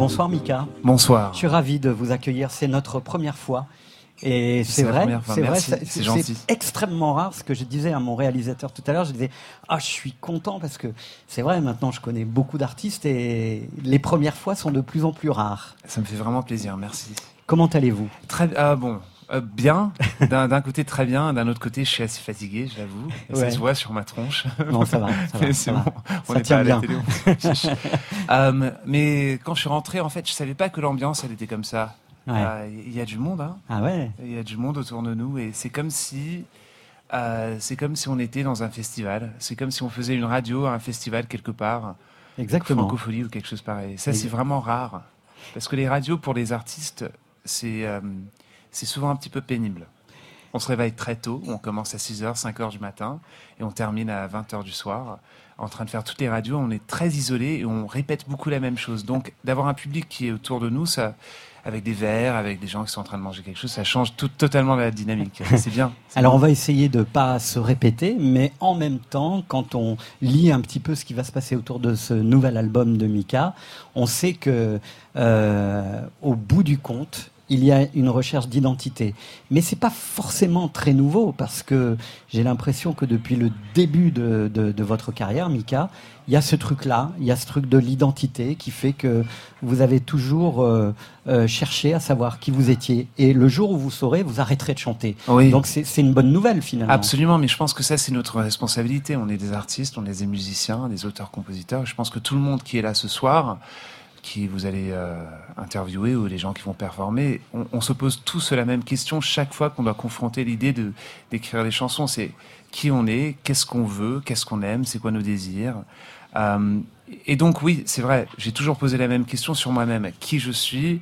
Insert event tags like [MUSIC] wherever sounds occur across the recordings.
Bonsoir Mika. Bonsoir. Je suis ravi de vous accueillir. C'est notre première fois. Et c'est vrai, c'est vrai, c'est extrêmement rare. Ce que je disais à mon réalisateur tout à l'heure, je disais ah je suis content parce que c'est vrai. Maintenant, je connais beaucoup d'artistes et les premières fois sont de plus en plus rares. Ça me fait vraiment plaisir. Merci. Comment allez-vous? Très ah bon. Euh, bien, d'un côté très bien, d'un autre côté je suis assez fatigué, j'avoue. Ça se voit sur ma tronche. Non, ça va. Ça va, on est pas bien. [LAUGHS] Euh, mais quand je suis rentré, en fait, je savais pas que l'ambiance elle était comme ça. Euh, il y a du monde, hein. Ah ouais. Il y a du monde autour de nous et c'est comme si, c'est comme si on était dans un festival. C'est comme si on faisait une radio à un festival quelque part. Exactement. Francophonie ou quelque chose pareil. Ça, c'est vraiment rare. Parce que les radios, pour les artistes, c'est c'est souvent un petit peu pénible. On se réveille très tôt, on commence à 6h, 5h du matin et on termine à 20h du soir en train de faire toutes les radios. On est très isolé et on répète beaucoup la même chose. Donc d'avoir un public qui est autour de nous, ça, avec des verres, avec des gens qui sont en train de manger quelque chose, ça change tout, totalement la dynamique. [LAUGHS] C'est bien. Alors on va essayer de pas se répéter, mais en même temps, quand on lit un petit peu ce qui va se passer autour de ce nouvel album de Mika, on sait que euh, au bout du compte, il y a une recherche d'identité. Mais c'est pas forcément très nouveau parce que j'ai l'impression que depuis le début de, votre carrière, Mika, il y a ce truc-là, il y a ce truc de l'identité qui fait que vous avez toujours euh, euh, cherché à savoir qui vous étiez. Et le jour où vous saurez, vous arrêterez de chanter. Donc c'est une bonne nouvelle finalement. Absolument, mais je pense que ça c'est notre responsabilité. On est des artistes, on est des musiciens, des auteurs-compositeurs. Je pense que tout le monde qui est là ce soir, qui vous allez euh, interviewer ou les gens qui vont performer, on, se pose tous la même question chaque fois qu'on doit confronter l'idée de d'écrire des chansons. C'est qui on est, qu'est-ce qu'on veut, qu'est-ce qu'on aime, c'est quoi nos désirs. Euh, et donc oui, c'est vrai, j'ai toujours posé la même question sur moi-même, qui je suis,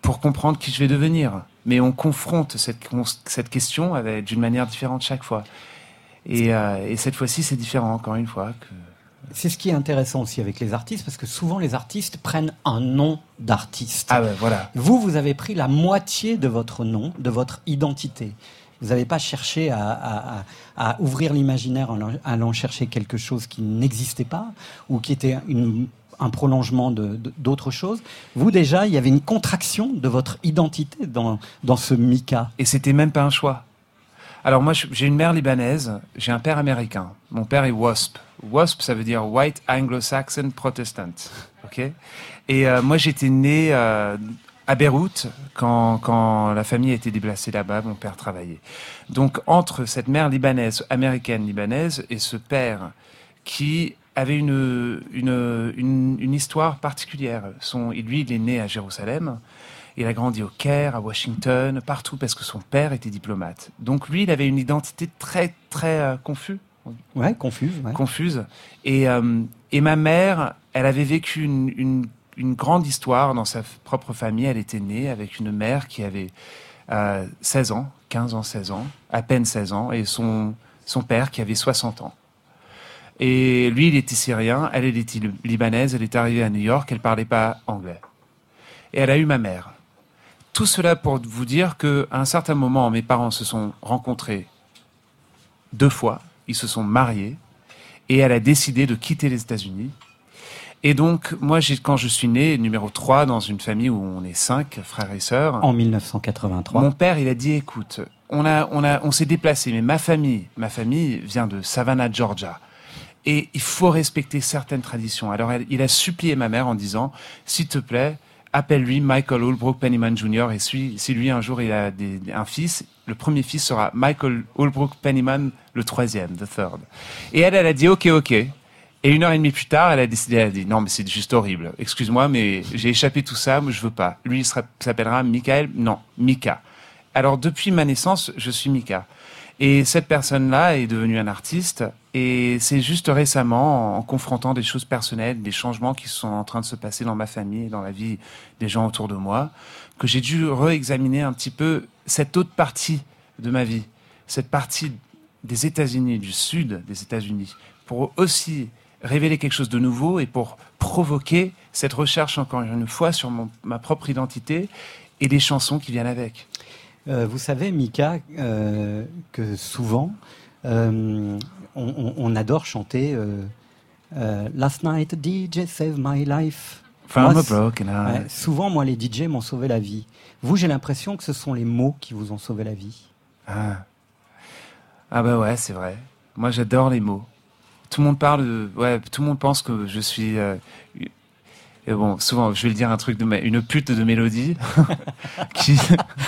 pour comprendre qui je vais devenir. Mais on confronte cette, cette question d'une manière différente chaque fois. Et, euh, et cette fois-ci, c'est différent, encore une fois. Que, c'est ce qui est intéressant aussi avec les artistes, parce que souvent les artistes prennent un nom d'artiste. Ah ben voilà. Vous, vous avez pris la moitié de votre nom, de votre identité. Vous n'avez pas cherché à, ouvrir l'imaginaire en allant chercher quelque chose qui n'existait pas ou qui était un prolongement d'autre chose. Vous déjà, il y avait une contraction de votre identité dans, dans ce Mika. Et c'était même pas un choix. Alors moi, j'ai une mère libanaise, j'ai un père américain. Mon père est WASP. WASP, ça veut dire White Anglo-Saxon Protestant. [LAUGHS] Ok? Et euh, moi, j'étais né euh, à Beyrouth quand, quand la famille a été déplacée là-bas. Mon père travaillait. Donc entre cette mère libanaise, américaine libanaise, et ce père qui avait une, une, une, histoire particulière. Son, lui, il est né à Jérusalem. Il a grandi au Caire, à Washington, partout parce que son père était diplomate. Donc lui, il avait une identité très très euh, confuse. Ouais, confuse. Confuse. Et, euh, et ma mère, elle avait vécu une, une, une, grande histoire dans sa propre famille. Elle était née avec une mère qui avait euh, 16 ans, 15 ans, 16 ans, à peine 16 ans, et son, son père qui avait 60 ans. Et lui, il était syrien, elle, elle était libanaise, elle est arrivée à New York, elle parlait pas anglais. Et elle a eu ma mère. Tout cela pour vous dire qu'à un certain moment, mes parents se sont rencontrés deux fois, ils se sont mariés, et elle a décidé de quitter les États-Unis. Et donc, moi, quand je suis né, numéro 3, dans une famille où on est cinq frères et sœurs. En 1983. Mon père, il a dit, écoute, on a, on a, on s'est déplacé, mais ma famille, ma famille vient de Savannah, Georgia. Et il faut respecter certaines traditions. Alors, il a supplié ma mère en disant, s'il te plaît, appelle-lui Michael Holbrook Pennyman Jr. Et si, lui un jour il a un fils, le premier fils sera Michael Holbrook Pennyman, le troisième, the third. Et elle, elle a dit ok, ok. Et une heure et demie plus tard, elle a décidé, elle a dit non mais c'est juste horrible. Excuse-moi, mais j'ai échappé tout ça, moi je veux pas. Lui il s'appellera Michael, non Mika. Alors depuis ma naissance, je suis Mika. Et cette personne-là est devenue un artiste. Et c'est juste récemment, en confrontant des choses personnelles, des changements qui sont en train de se passer dans ma famille et dans la vie des gens autour de moi, que j'ai dû réexaminer un petit peu cette autre partie de ma vie, cette partie des États-Unis, du sud des États-Unis, pour aussi révéler quelque chose de nouveau et pour provoquer cette recherche encore une fois sur ma propre identité et les chansons qui viennent avec. Euh, vous savez, Mika, euh, que souvent, euh, on, adore chanter Last night, DJ saved my life. From Moi, a broken heart. Ouais, souvent, moi, les DJ m'ont sauvé la vie. Vous, j'ai l'impression que ce sont les mots qui vous ont sauvé la vie. Ah. Ah bah ouais, c'est vrai. Moi, j'adore les mots. Tout le monde parle de... Ouais, tout le monde pense que je suis... euh, et bon, souvent, je vais le dire un truc de ma- une pute de mélodie. [LAUGHS] qui...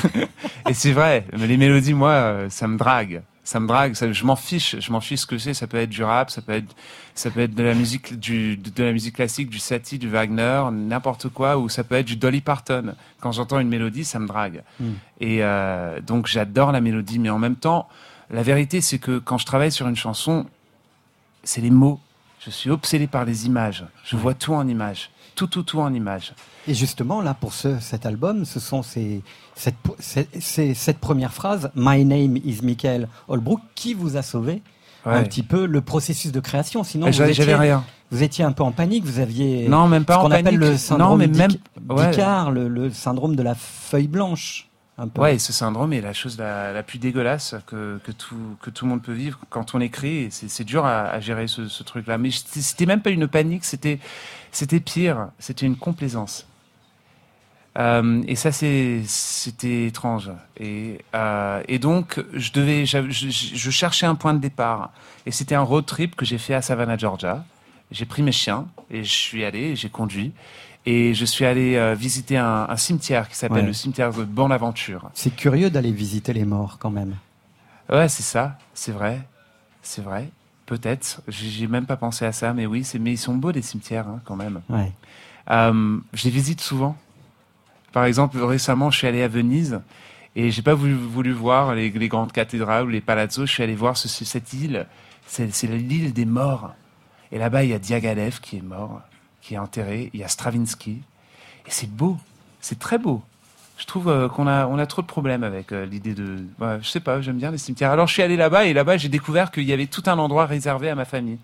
[LAUGHS] et c'est vrai, mais les mélodies, moi, euh, ça me drague. Ça me drague, ça- je m'en fiche, je m'en fiche ce que c'est. Ça peut être du rap, ça peut être, ça peut être de la musique, du, de, de la musique classique, du Satie, du Wagner, n'importe quoi, ou ça peut être du Dolly Parton. Quand j'entends une mélodie, ça me drague. Mm. Et euh, donc, j'adore la mélodie, mais en même temps, la vérité, c'est que quand je travaille sur une chanson, c'est les mots. Je suis obsédé par les images. Je vois tout en images. Tout, tout, tout en images. Et justement, là, pour ce, cet album, ce sont ces, cette, ces- cette première phrase, My name is Michael Holbrook, qui vous a sauvé un petit peu le processus de création. Sinon, vous étiez, rien. vous étiez un peu en panique, vous aviez Non, même pas ce qu'on appelle panique. le syndrome non, mais même. Ouais. le syndrome de la feuille blanche. Un. Ouais, ce syndrome est la chose la, plus dégueulasse que, tout, que tout le monde peut vivre quand on écrit. C'est dur à, gérer ce, truc-là. Mais c'était même pas une panique, c'était pire. C'était une complaisance. Euh, et ça, c'était étrange. Et, euh, et donc, je devais, je cherchais un point de départ. Et c'était un road trip que j'ai fait à Savannah, Georgia. J'ai pris mes chiens et je suis allé, j'ai conduit. Et je suis allé euh, visiter un, un cimetière qui s'appelle Ouais. le cimetière de Bonaventure. C'est curieux d'aller visiter les morts quand même. Ouais, c'est ça, c'est vrai, c'est vrai. Peut-être, j'ai même pas pensé à ça, mais oui, mais ils sont beaux les cimetières hein, quand même. Ouais. Euh, je les visite souvent. Par exemple, récemment, je suis allé à Venise et j'ai pas voulu, voulu voir les, les grandes cathédrales ou les palazzos. Je suis allé voir ce- ce- cette île. C'est c'est l'île des morts. Et là-bas, il y a Diaghilev qui est mort, qui est enterré. Il y a Stravinsky. Et c'est beau. C'est très beau. Je trouve euh, qu'on a, on a trop de problèmes avec euh, l'idée de. ouais, je sais pas, j'aime bien les cimetières. Alors je suis allé là-bas et là-bas, j'ai découvert qu'il y avait tout un endroit réservé à ma famille.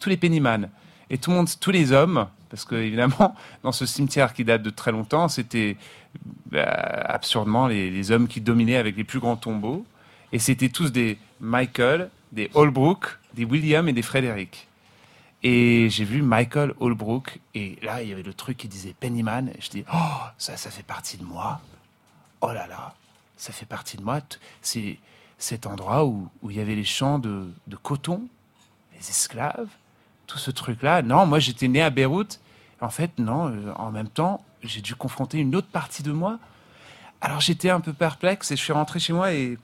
Tous les Pennyman. Et tout le monde, tous les hommes, parce que évidemment, [LAUGHS] dans ce cimetière qui date de très longtemps, c'était bah, absurdement les, les hommes qui dominaient avec les plus grands tombeaux. Et c'était tous des Michael, des Holbrook, des William et des Frédéric. Et j'ai vu Michael Holbrook, et là, il y avait le truc qui disait Pennyman. Et je dis, oh, ça, ça fait partie de moi. Oh là là, ça fait partie de moi. C'est cet endroit où, où il y avait les champs de, de coton, les esclaves, tout ce truc-là. Non, moi, j'étais né à Beyrouth. En fait, non, euh, en même temps, j'ai dû confronter une autre partie de moi. Alors, j'étais un peu perplexe et je suis rentré chez moi et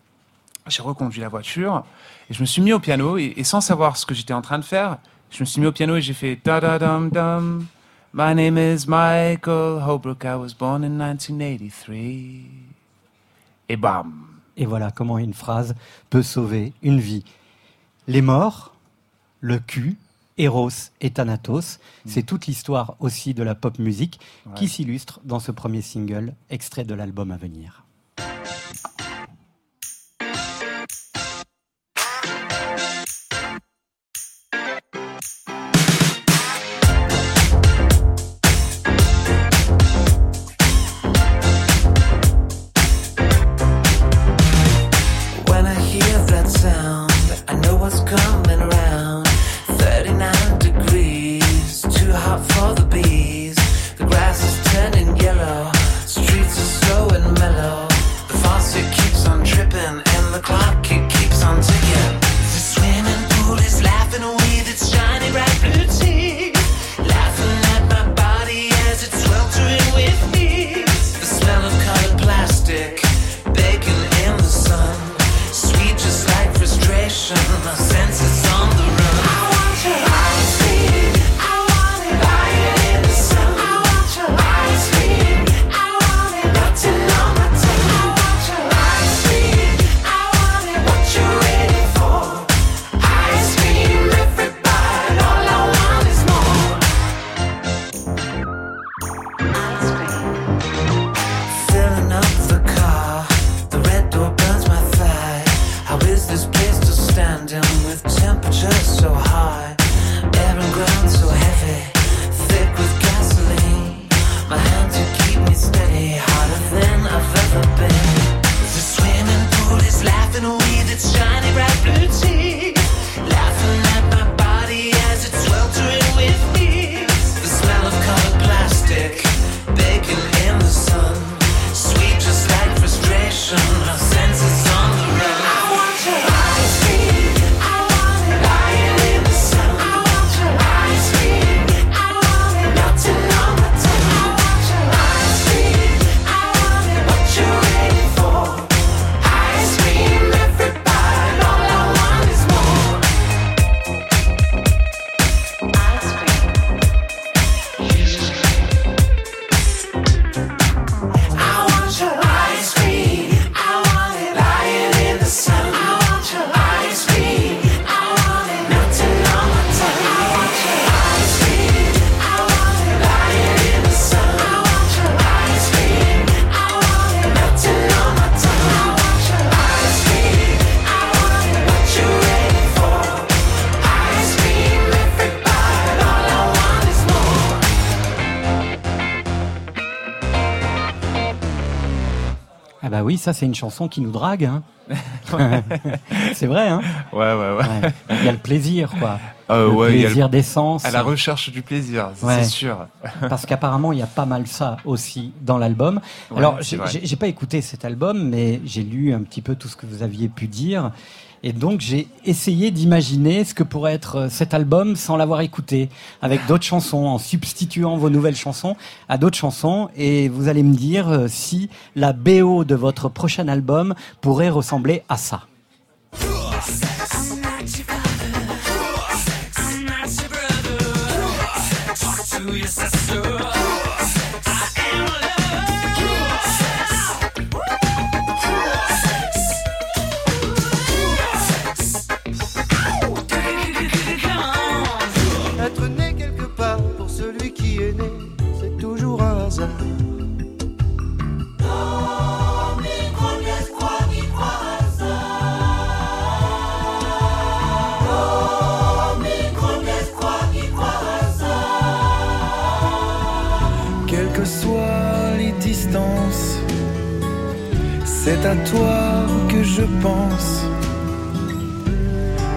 j'ai reconduit la voiture et je me suis mis au piano et sans savoir ce que j'étais en train de faire, je me suis mis au piano et j'ai fait da da dum dum. My name is Michael Holbrook. I was born in 1983. Et bam. Et voilà comment une phrase peut sauver une vie. Les morts, le cul, Eros et Thanatos, c'est toute l'histoire aussi de la pop musique qui s'illustre dans ce premier single, extrait de l'album à venir. Oui, ça c'est une chanson qui nous drague. Hein. [LAUGHS] c'est vrai, hein Ouais, ouais, ouais. Il y a le plaisir, quoi. Euh, le ouais, plaisir d'essence. À la recherche du plaisir, Ouais. c'est sûr. Parce qu'apparemment, il y a pas mal ça aussi dans l'album. Ouais, Alors, j'ai pas écouté cet album, mais j'ai lu un petit peu tout ce que vous aviez pu dire. Et donc, j'ai essayé d'imaginer ce que pourrait être euh, cet album sans l'avoir écouté, avec d'autres chansons, en substituant vos nouvelles chansons à d'autres chansons. Et vous allez me dire euh, si la BO de votre prochain album pourrait ressembler à ça. Quelles que soient les distances, c'est à toi que je pense.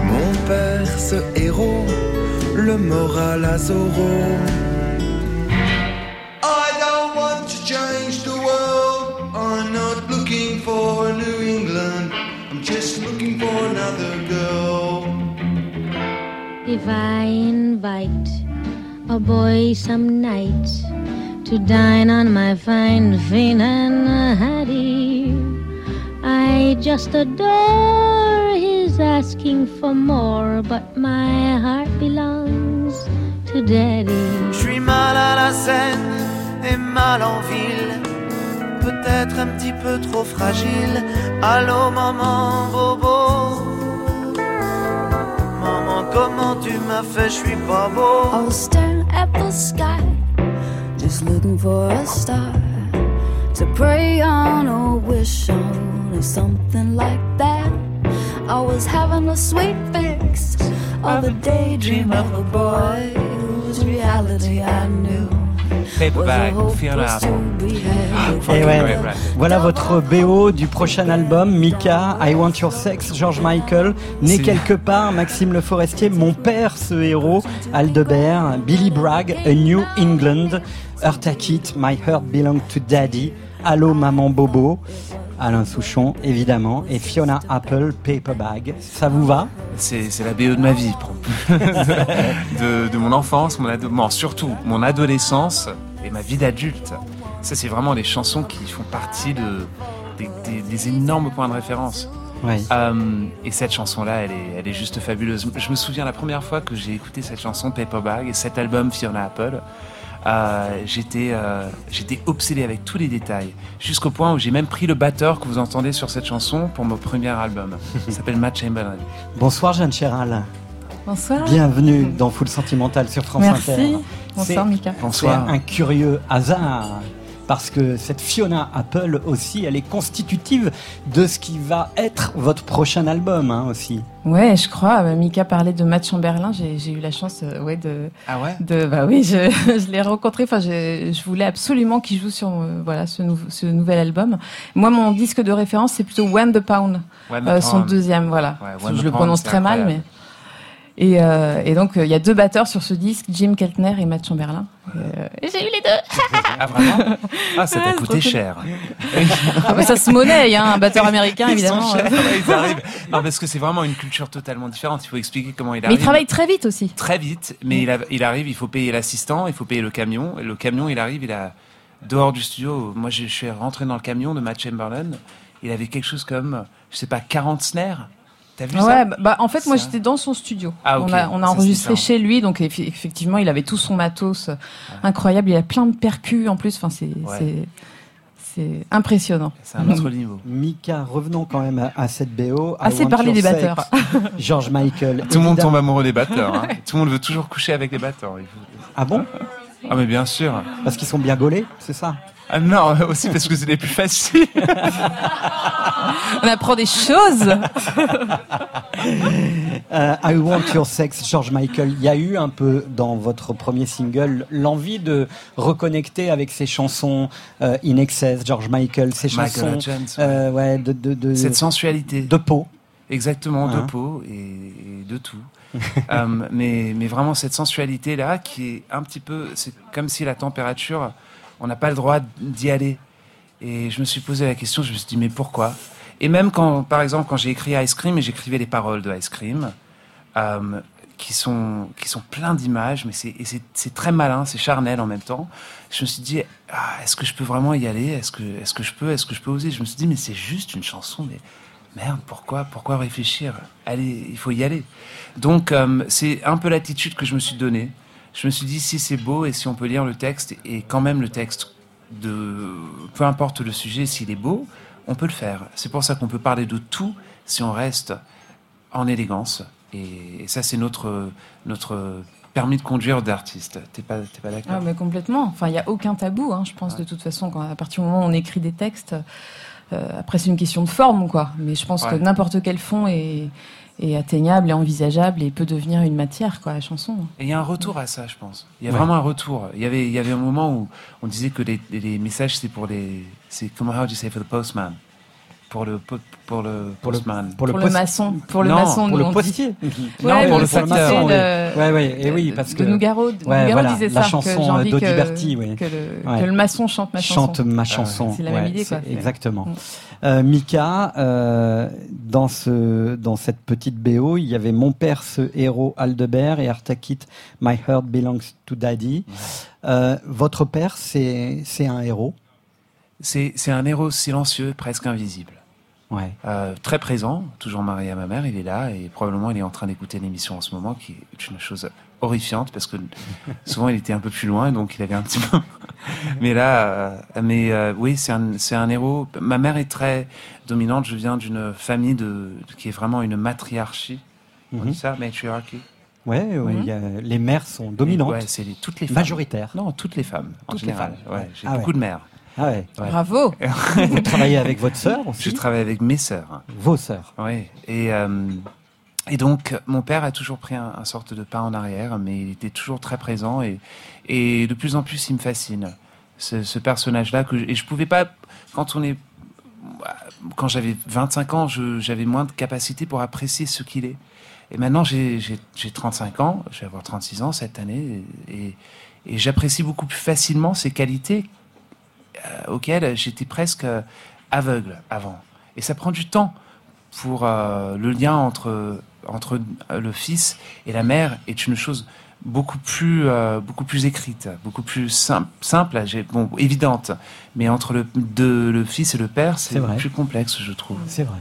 Mon père, ce héros, le moral à Zorro. I'm just looking for another girl. If I invite a boy some night to dine on my fine fin and Hattie, I just adore his asking for more, but my heart belongs to Daddy. Je suis mal à la scène et mal en ville. Peut-être un petit peu trop fragile. Allô, maman, bobo. Maman, comment tu m'as fait? Je suis pas beau. I was staring at the sky, just looking for a star to pray on or wish on, or something like that. I was having a sweet fix of a daydream of a boy whose reality I knew Et Fucking ouais, voilà votre BO du prochain album, Mika, I Want Your Sex, George Michael, né quelque part, Maxime Le Forestier, mon père, ce héros, Aldebert, Billy Bragg, A New England, Eartha Kitt, My Heart Belong to Daddy, Allô Maman Bobo, Alain Souchon, évidemment, et Fiona Apple, Paper Bag. Ça vous va? C'est la BO de ma vie, [LAUGHS] de, de mon enfance, mon bon, surtout mon adolescence et ma vie d'adulte. Ça, c'est vraiment des chansons qui font partie de, des, des- des énormes points de référence. Oui. Euh, et cette chanson-là, elle est, elle est juste fabuleuse. Je me souviens la première fois que j'ai écouté cette chanson Paper Bag et cet album Fiona Apple. Euh, j'étais euh, j'étais obsédé avec tous les détails jusqu'au point où j'ai même pris le batteur que vous entendez sur cette chanson pour mon premier album. Il s'appelle Matt Chamberlain. Bonsoir Jeanne Chéral. Bonsoir. Bienvenue dans Full Sentimental sur France Merci. Inter. Bonsoir Mika. Bonsoir. C'est un curieux hasard. Parce que cette Fiona Apple aussi, elle est constitutive de ce qui va être votre prochain album hein, aussi. Ouais, je crois. euh, Mika parlait de Matt Chamberlain. J'ai j'ai eu la chance, euh, ouais, de, Ah ouais? de, bah oui, je, [LAUGHS] je l'ai rencontré. Enfin, je, je voulais absolument qu'il joue sur, euh, voilà, ce, nou- ce nouvel album. Moi, mon disque de référence, c'est plutôt When the Pound, the euh, son Pound. deuxième, voilà. Ouais, je le prononce très mal, mais. Et, euh, et donc, euh, il y a deux batteurs sur ce disque, Jim Keltner et Matt Chamberlain. Euh, j'ai eu les deux. Ah vraiment [LAUGHS] Ah, ça Ouais, t'a c'est coûté cher. Ah, bah, ça se monnaie, hein, un batteur américain, Ils évidemment. sont euh. chers, ils arrivent. Non, parce que c'est vraiment une culture totalement différente. Il faut expliquer comment il Mais arrive. il travaille très vite aussi. très vite, mais il, a- il arrive, il faut payer l'assistant, il faut payer le camion. Et le camion, il arrive, il a dehors du studio. Moi, je, je suis rentré dans le camion de Matt Chamberlain. Il avait quelque chose comme, je sais pas, 40 snares. T'as vu Ouais, ça bah, bah, en fait, moi j'étais dans son studio. Ah. On a, on a Ça, enregistré chez lui, donc effectivement, il avait tout son matos euh, incroyable. Il a plein de percus en plus. Enfin, c'est Ouais. c'est c'est impressionnant. C'est un autre niveau. Mika, revenons quand même à, à cette BO. Assez Want parlé des batteurs. [LAUGHS] George Michael. Tout le monde tombe amoureux des batteurs. hein. [LAUGHS] Tout le monde veut toujours coucher avec les batteurs. Ah bon? Ah mais bien sûr. Parce qu'ils sont bien gaulés, c'est ça? Ah non, [LAUGHS] aussi parce que c'est les plus faciles. On apprend des choses. [LAUGHS] Euh, I Want Your Sex, George Michael. Il y a eu un peu dans votre premier single l'envie de reconnecter avec ces chansons euh, In Excess, George Michael, ces Michael chansons Hutchins, euh, ouais, de, de, de, Cette sensualité. de peau. Exactement, Hein. de peau et, et de tout. [LAUGHS] Mais, mais vraiment cette sensualité là qui est un petit peu, c'est comme si la température, on n'a pas le droit d'y aller. Et je me suis posé la question, je me suis dit mais pourquoi? Et même quand, par exemple, quand j'ai écrit Ice Cream et j'écrivais les paroles de Ice Cream, euh, qui sont qui sont pleins d'images, mais c'est très malin, c'est charnel en même temps. Je me suis dit ah, est-ce que je peux vraiment y aller? Est-ce que est-ce que je peux? Est-ce que je peux oser? Je me suis dit mais c'est juste une chanson, mais merde, pourquoi, pourquoi réfléchir? Allez, il faut y aller. Donc, euh, c'est un peu l'attitude que je me suis donnée. Je me suis dit, si c'est beau et si on peut lire le texte, et quand même le texte, de, peu importe le sujet, s'il est beau, on peut le faire. C'est pour ça qu'on peut parler de tout si on reste en élégance. Et, et ça, c'est notre, notre permis de conduire d'artiste. T'es pas, pas d'accord? Ah, mais complètement. Enfin, il n'y a aucun tabou, hein, je pense, de toute façon, quand, à partir du moment où on écrit des textes. euh, après, c'est une question de forme, quoi. Mais je pense Ouais. que n'importe quel fond est, est atteignable et envisageable et peut devenir une matière, quoi, la chanson. Et il y a un retour à ça, je pense. Il y a Ouais. vraiment un retour. Il y avait, il y avait un moment où on disait que les, les messages, c'est pour les, c'est comment how do you say for the postman, pour le po- pour le Pour le- postman. Pour Pour le mason. Pour le Non, maçon, Pour le postier. [LAUGHS] Non, Ouais, pour le facteur, le- Ouais, ouais, et oui, parce que de Nougaro, Ouais, Nougaro voilà, disait la ça, chanson, que euh, que, d'Audiberti, oui. que, le, Ouais. que le maçon chante ma chanson. chante ma chanson. C'est la même idée, quoi. Exactement. Euh, Mika, euh, dans ce dans cette petite BO, il y avait Mon père, ce héros Aldebert et Artakit, My Heart Belongs to Daddy. Euh, votre père, c'est c'est un héros? C'est, c'est un héros silencieux, presque invisible. Ouais. Euh, très présent, toujours marié à ma mère, il est là et probablement il est en train d'écouter l'émission en ce moment, qui est une chose horrifiante parce que [LAUGHS] souvent il était un peu plus loin, donc il avait un petit peu. [LAUGHS] mais là, euh, mais euh, oui, c'est un, c'est un héros. Ma mère est très dominante. Je viens d'une famille de, qui est vraiment une matriarchie. On Mhm. dit ça, matriarchy. Ouais, ouais, Mhm. il y a- les mères sont dominantes, Ouais, c'est les- toutes les femmes. majoritaires. Non, toutes les femmes en Toutes les femmes. Ouais, j'ai Ah beaucoup de mères. Ah ouais. Ouais. Bravo. [LAUGHS] Vous travaillez avec votre sœur aussi. Je travaille avec mes sœurs. Vos sœurs. Oui, et, euh, et donc mon père a toujours pris un, un sorte de pas en arrière, mais il était toujours très présent et, et de plus en plus il me fascine. Ce, ce personnage-là, que je, et je pouvais pas, quand on est. Quand j'avais 25 ans, j'avais moins de capacité pour apprécier ce qu'il est. Et maintenant, j'ai j'ai- j'ai 35 ans, je vais avoir 36 ans cette année, et, et j'apprécie beaucoup plus facilement ses qualités euh, auxquelles j'étais presque euh, aveugle avant. Et ça prend du temps pour euh, le lien entre entre le fils et la mère est une chose beaucoup plus euh, beaucoup plus écrite, beaucoup plus simple, simple, bon évidente, mais entre le de, le fils et le père, C'est plus complexe, je trouve. C'est vrai.